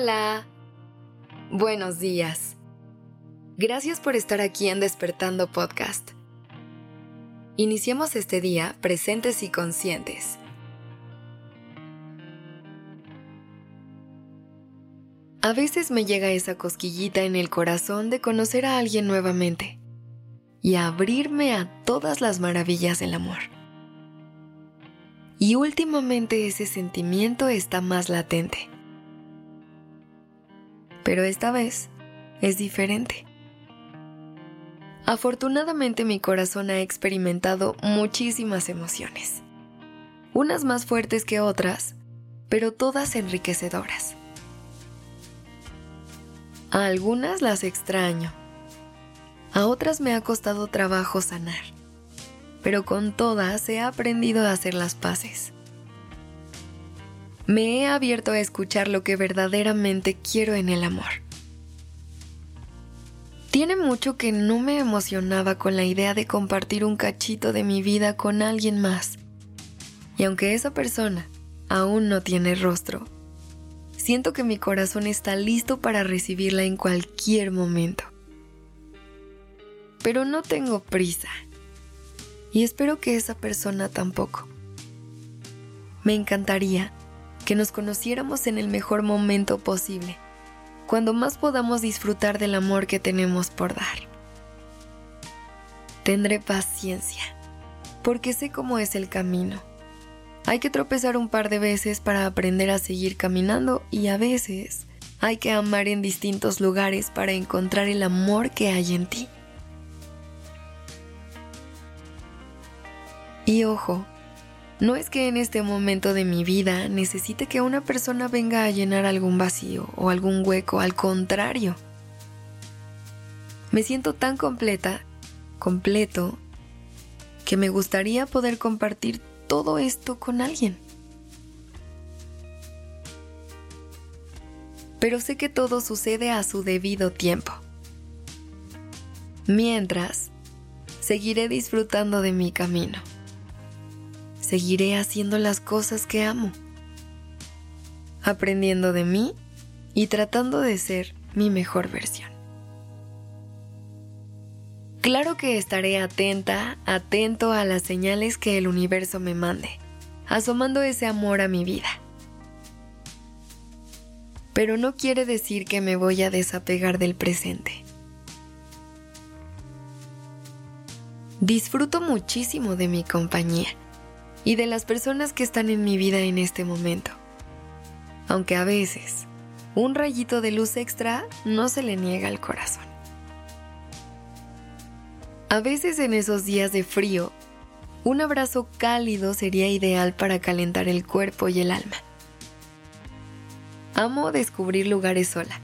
Hola. Buenos días. Gracias por estar aquí en Despertando Podcast. Iniciemos este día presentes y conscientes. A veces me llega esa cosquillita en el corazón de conocer a alguien nuevamente y abrirme a todas las maravillas del amor. Y últimamente ese sentimiento está más latente. Pero esta vez es diferente. Afortunadamente mi corazón ha experimentado muchísimas emociones. Unas más fuertes que otras, pero todas enriquecedoras. A algunas las extraño. A otras me ha costado trabajo sanar. Pero con todas he aprendido a hacer las paces. Me he abierto a escuchar lo que verdaderamente quiero en el amor. Tiene mucho que no me emocionaba con la idea de compartir un cachito de mi vida con alguien más. Y aunque esa persona aún no tiene rostro, siento que mi corazón está listo para recibirla en cualquier momento. Pero no tengo prisa. Y espero que esa persona tampoco. Me encantaría que nos conociéramos en el mejor momento posible, cuando más podamos disfrutar del amor que tenemos por dar. Tendré paciencia, porque sé cómo es el camino hay que tropezar un par de veces para aprender a seguir caminando y a veces hay que amar en distintos lugares para encontrar el amor que hay en ti. Y ojo, no es que en este momento de mi vida necesite que una persona venga a llenar algún vacío o algún hueco, al contrario. Me siento tan completa, completo, que me gustaría poder compartir todo esto con alguien. Pero sé que todo sucede a su debido tiempo. Mientras, seguiré disfrutando de mi camino. Seguiré haciendo las cosas que amo. Aprendiendo de mí y tratando de ser mi mejor versión. Claro que estaré atenta, atento a las señales que el universo me mande, asomando ese amor a mi vida. Pero no quiere decir que me voy a desapegar del presente. Disfruto muchísimo de mi compañía y de las personas que están en mi vida en este momento. Aunque a veces un rayito de luz extra no se le niega al corazón. A veces en esos días de frío, un abrazo cálido sería ideal para calentar el cuerpo y el alma. Amo descubrir lugares sola,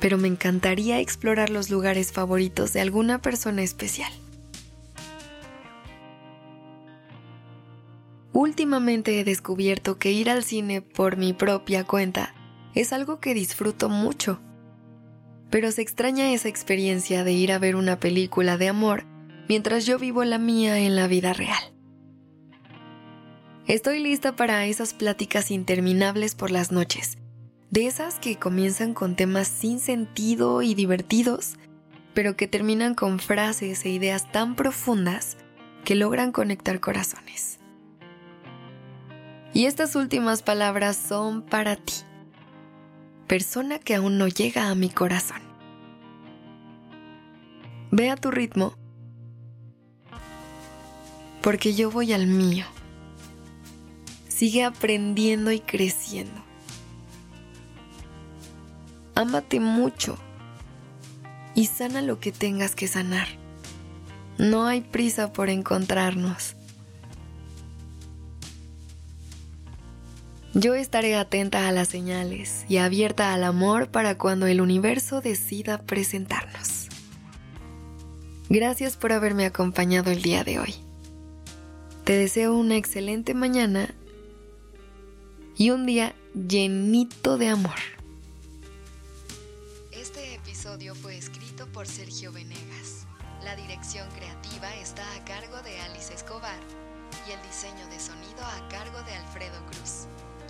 pero me encantaría explorar los lugares favoritos de alguna persona especial. Últimamente he descubierto que ir al cine por mi propia cuenta es algo que disfruto mucho pero se extraña esa experiencia de ir a ver una película de amor mientras yo vivo la mía en la vida real. Estoy lista para esas pláticas interminables por las noches, de esas que comienzan con temas sin sentido y divertidos, pero que terminan con frases e ideas tan profundas que logran conectar corazones. Y estas últimas palabras son para ti persona que aún no llega a mi corazón. Ve a tu ritmo, porque yo voy al mío. Sigue aprendiendo y creciendo. Ámate mucho y sana lo que tengas que sanar. No hay prisa por encontrarnos. Yo estaré atenta a las señales y abierta al amor para cuando el universo decida presentarnos. Gracias por haberme acompañado el día de hoy. Te deseo una excelente mañana y un día llenito de amor. Este episodio fue escrito por Sergio Venegas. La dirección creativa está a cargo de Alice Escobar y el diseño de sonido a cargo de Alfredo Cruz.